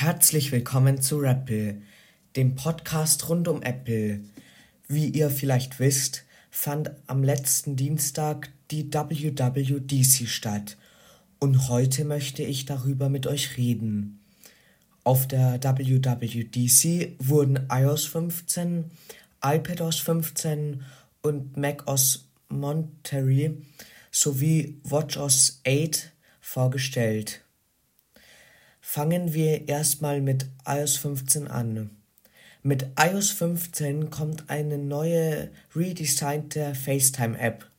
Herzlich willkommen zu Rapple, dem Podcast rund um Apple. Wie ihr vielleicht wisst, fand am letzten Dienstag die WWDC statt und heute möchte ich darüber mit euch reden. Auf der WWDC wurden iOS 15, iPadOS 15 und macOS Monterey sowie WatchOS 8 vorgestellt. Fangen wir erstmal mit iOS 15 an. Mit iOS 15 kommt eine neue redesignte FaceTime-App.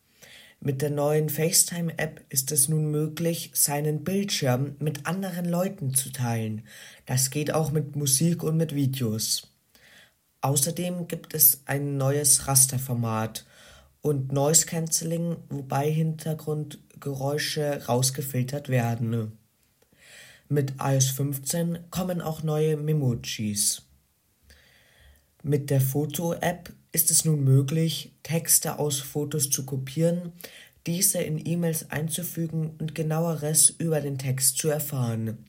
Mit der neuen FaceTime-App ist es nun möglich, seinen Bildschirm mit anderen Leuten zu teilen. Das geht auch mit Musik und mit Videos. Außerdem gibt es ein neues Rasterformat und Noise Cancelling, wobei Hintergrundgeräusche rausgefiltert werden. Mit iOS 15 kommen auch neue Memojis. Mit der Foto-App ist es nun möglich, Texte aus Fotos zu kopieren, diese in E-Mails einzufügen und genaueres über den Text zu erfahren.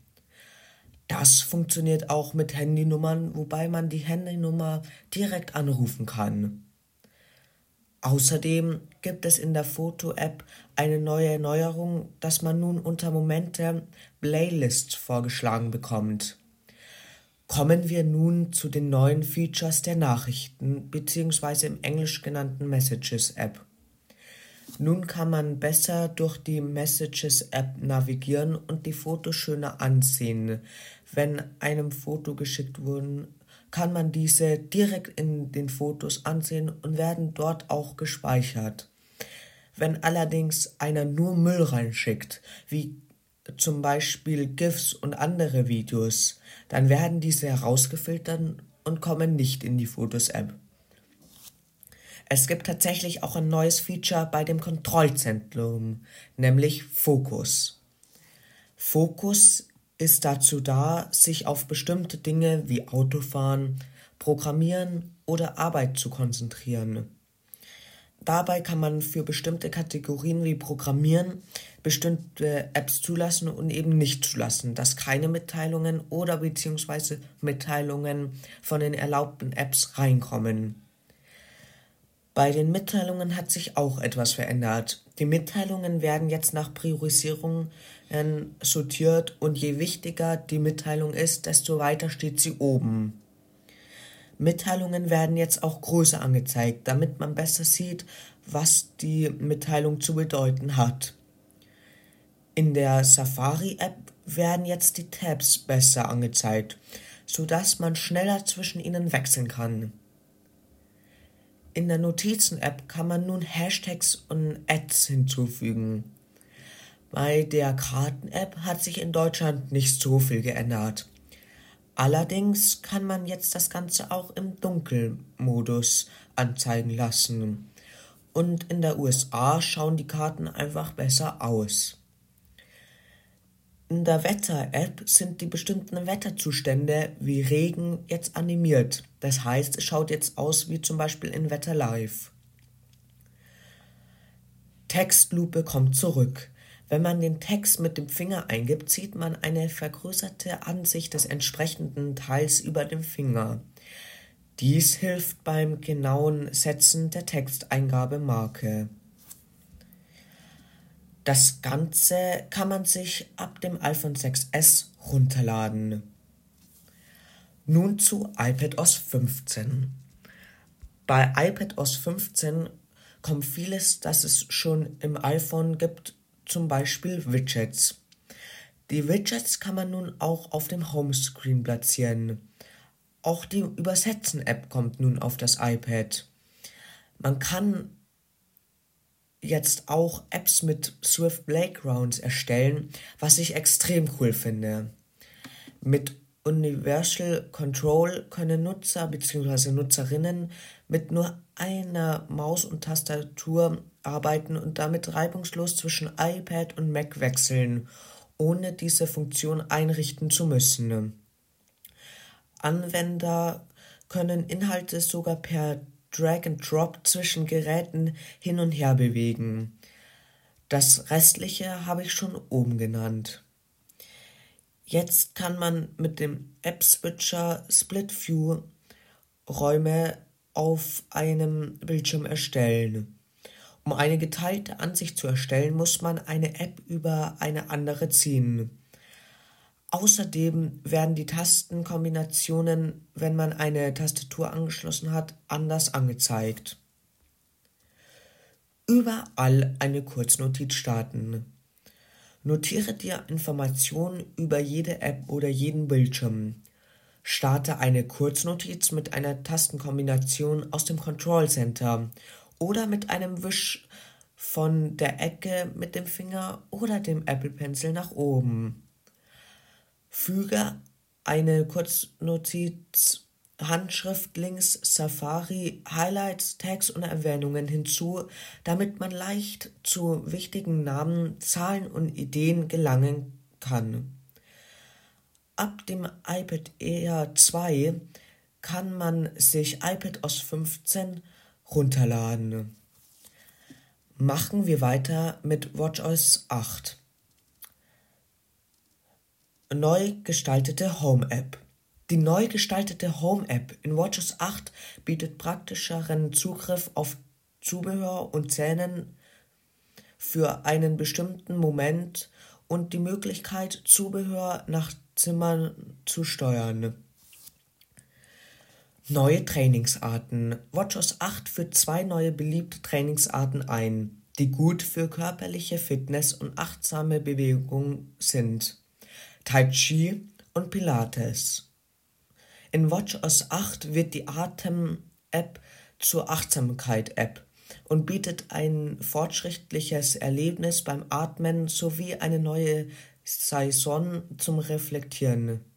Das funktioniert auch mit Handynummern, wobei man die Handynummer direkt anrufen kann. Außerdem gibt es in der Foto-App eine neue Erneuerung, dass man nun unter Momente Playlists vorgeschlagen bekommt. Kommen wir nun zu den neuen Features der Nachrichten bzw. im Englisch genannten Messages App. Nun kann man besser durch die Messages App navigieren und die Fotos schöner ansehen. Wenn einem Foto geschickt wurden, kann man diese direkt in den Fotos ansehen und werden dort auch gespeichert. Wenn allerdings einer nur Müll reinschickt, wie zum Beispiel GIFs und andere Videos, dann werden diese herausgefiltert und kommen nicht in die Fotos-App. Es gibt tatsächlich auch ein neues Feature bei dem Kontrollzentrum, nämlich Fokus. Fokus ist dazu da, sich auf bestimmte Dinge wie Autofahren, Programmieren oder Arbeit zu konzentrieren. Dabei kann man für bestimmte Kategorien wie Programmieren bestimmte Apps zulassen und eben nicht zulassen, dass keine Mitteilungen oder beziehungsweise Mitteilungen von den erlaubten Apps reinkommen. Bei den Mitteilungen hat sich auch etwas verändert. Die Mitteilungen werden jetzt nach Priorisierung sortiert und je wichtiger die Mitteilung ist, desto weiter steht sie oben. Mitteilungen werden jetzt auch größer angezeigt, damit man besser sieht, was die Mitteilung zu bedeuten hat. In der Safari-App werden jetzt die Tabs besser angezeigt, sodass man schneller zwischen ihnen wechseln kann. In der Notizen-App kann man nun Hashtags und Ads hinzufügen. Bei der Karten-App hat sich in Deutschland nicht so viel geändert. Allerdings kann man jetzt das Ganze auch im Dunkelmodus anzeigen lassen. Und in der USA schauen die Karten einfach besser aus. In der Wetter-App sind die bestimmten Wetterzustände wie Regen jetzt animiert. Das heißt, es schaut jetzt aus wie zum Beispiel in Wetter Live. Textlupe kommt zurück. Wenn man den Text mit dem Finger eingibt, sieht man eine vergrößerte Ansicht des entsprechenden Teils über dem Finger. Dies hilft beim genauen Setzen der Texteingabemarke. Das Ganze kann man sich ab dem iPhone 6s runterladen. Nun zu iPadOS 15. Bei iPadOS 15 kommt vieles, das es schon im iPhone gibt, zum Beispiel Widgets. Die Widgets kann man nun auch auf dem Homescreen platzieren. Auch die Übersetzen-App kommt nun auf das iPad. Man kann jetzt auch Apps mit Swift Playgrounds erstellen, was ich extrem cool finde. Mit Universal Control können Nutzer bzw. Nutzerinnen mit nur einer Maus und Tastatur arbeiten und damit reibungslos zwischen iPad und Mac wechseln, ohne diese Funktion einrichten zu müssen. Anwender können Inhalte sogar per Drag and Drop zwischen Geräten hin und her bewegen. Das restliche habe ich schon oben genannt. Jetzt kann man mit dem App-Switcher Split View Räume auf einem Bildschirm erstellen. Um eine geteilte Ansicht zu erstellen, muss man eine App über eine andere ziehen. Außerdem werden die Tastenkombinationen, wenn man eine Tastatur angeschlossen hat, anders angezeigt. Überall eine Kurznotiz starten. Notiere dir Informationen über jede App oder jeden Bildschirm. Starte eine Kurznotiz mit einer Tastenkombination aus dem Control Center oder mit einem Wisch von der Ecke mit dem Finger oder dem Apple Pencil nach oben. Füge eine Kurznotiz Handschrift links Safari, Highlights, Tags und Erwähnungen hinzu, damit man leicht zu wichtigen Namen, Zahlen und Ideen gelangen kann. Ab dem iPad Air 2 kann man sich iPadOS 15 runterladen. Machen wir weiter mit WatchOS 8. Neu gestaltete Home App. Die neu gestaltete Home-App in WatchOS 8 bietet praktischeren Zugriff auf Zubehör und Szenen für einen bestimmten Moment und die Möglichkeit, Zubehör nach Zimmern zu steuern. Neue Trainingsarten. WatchOS 8 führt zwei neue beliebte Trainingsarten ein, die gut für körperliche Fitness und achtsame Bewegung sind. Tai Chi und Pilates. In WatchOS 8 wird die Atem-App zur Achtsamkeit-App und bietet ein fortschrittliches Erlebnis beim Atmen sowie eine neue Saison zum Reflektieren.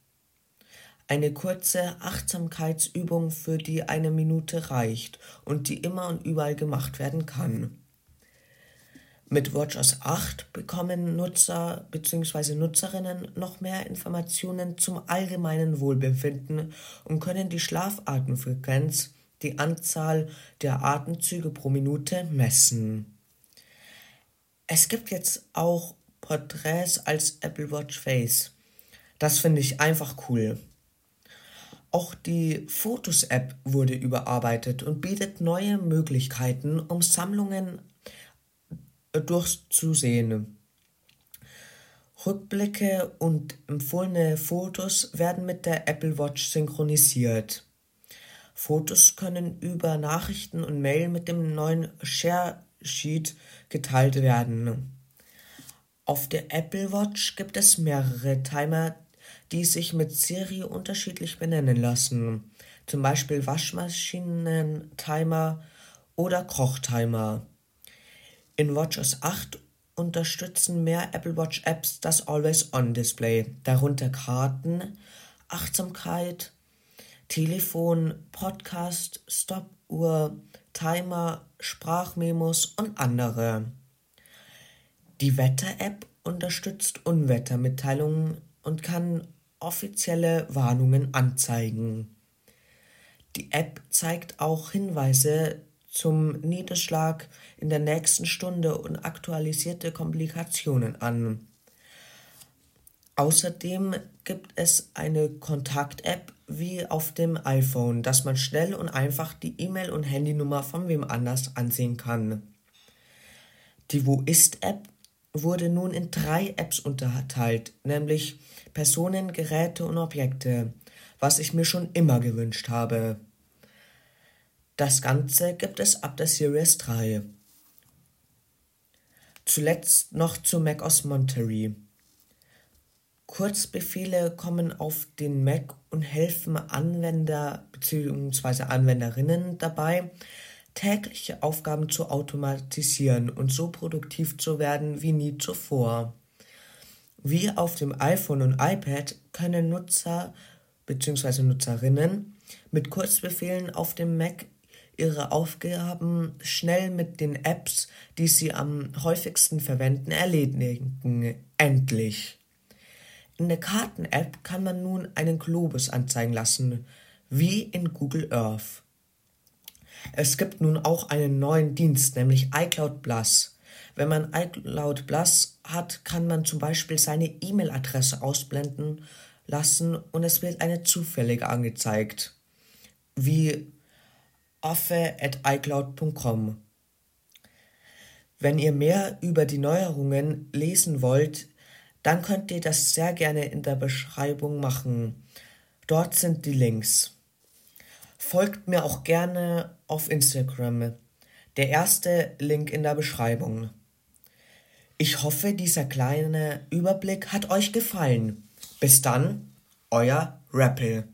Eine kurze Achtsamkeitsübung, für die eine Minute reicht und die immer und überall gemacht werden kann. Mit WatchOS 8 bekommen Nutzer bzw. Nutzerinnen noch mehr Informationen zum allgemeinen Wohlbefinden und können die Schlafatemfrequenz, die Anzahl der Atemzüge pro Minute messen. Es gibt jetzt auch Porträts als Apple Watch Face. Das finde ich einfach cool. Auch die Fotos-App wurde überarbeitet und bietet neue Möglichkeiten, um Sammlungen durchzusehen. Rückblicke und empfohlene Fotos werden mit der Apple Watch synchronisiert. Fotos können über Nachrichten und Mail mit dem neuen Share Sheet geteilt werden. Auf der Apple Watch gibt es mehrere Timer, die sich mit Siri unterschiedlich benennen lassen, zum Beispiel Waschmaschinen-Timer oder Kochtimer. In WatchOS 8 unterstützen mehr Apple Watch Apps das Always-On-Display, darunter Karten, Achtsamkeit, Telefon, Podcast, Stoppuhr, Timer, Sprachmemos und andere. Die Wetter-App unterstützt Unwettermitteilungen und kann offizielle Warnungen anzeigen. Die App zeigt auch Hinweise zum Niederschlag in der nächsten Stunde und aktualisierte Komplikationen an. Außerdem gibt es eine Kontakt-App wie auf dem iPhone, dass man schnell und einfach die E-Mail und Handynummer von wem anders ansehen kann. Die Wo ist-App wurde nun in drei Apps unterteilt, nämlich Personen, Geräte und Objekte, was ich mir schon immer gewünscht habe. Das Ganze gibt es ab der Series 3. Zuletzt noch zu macOS Monterey. Kurzbefehle kommen auf den Mac und helfen Anwender bzw. Anwenderinnen dabei, tägliche Aufgaben zu automatisieren und so produktiv zu werden wie nie zuvor. Wie auf dem iPhone und iPad können Nutzer bzw. Nutzerinnen mit Kurzbefehlen auf dem Mac ihre Aufgaben schnell mit den Apps, die sie am häufigsten verwenden, erledigen. Endlich. In der Karten-App kann man nun einen Globus anzeigen lassen, wie in Google Earth. Es gibt nun auch einen neuen Dienst, nämlich iCloud Plus, Wenn man iCloud Plus hat, kann man zum Beispiel seine E-Mail-Adresse ausblenden lassen und es wird eine zufällige angezeigt, wie affe.icloud.com. Wenn ihr mehr über die Neuerungen lesen wollt, dann könnt ihr das sehr gerne in der Beschreibung machen. Dort sind die Links. Folgt mir auch gerne auf Instagram. Der erste Link in der Beschreibung. Ich hoffe, dieser kleine Überblick hat euch gefallen. Bis dann, euer Rappel.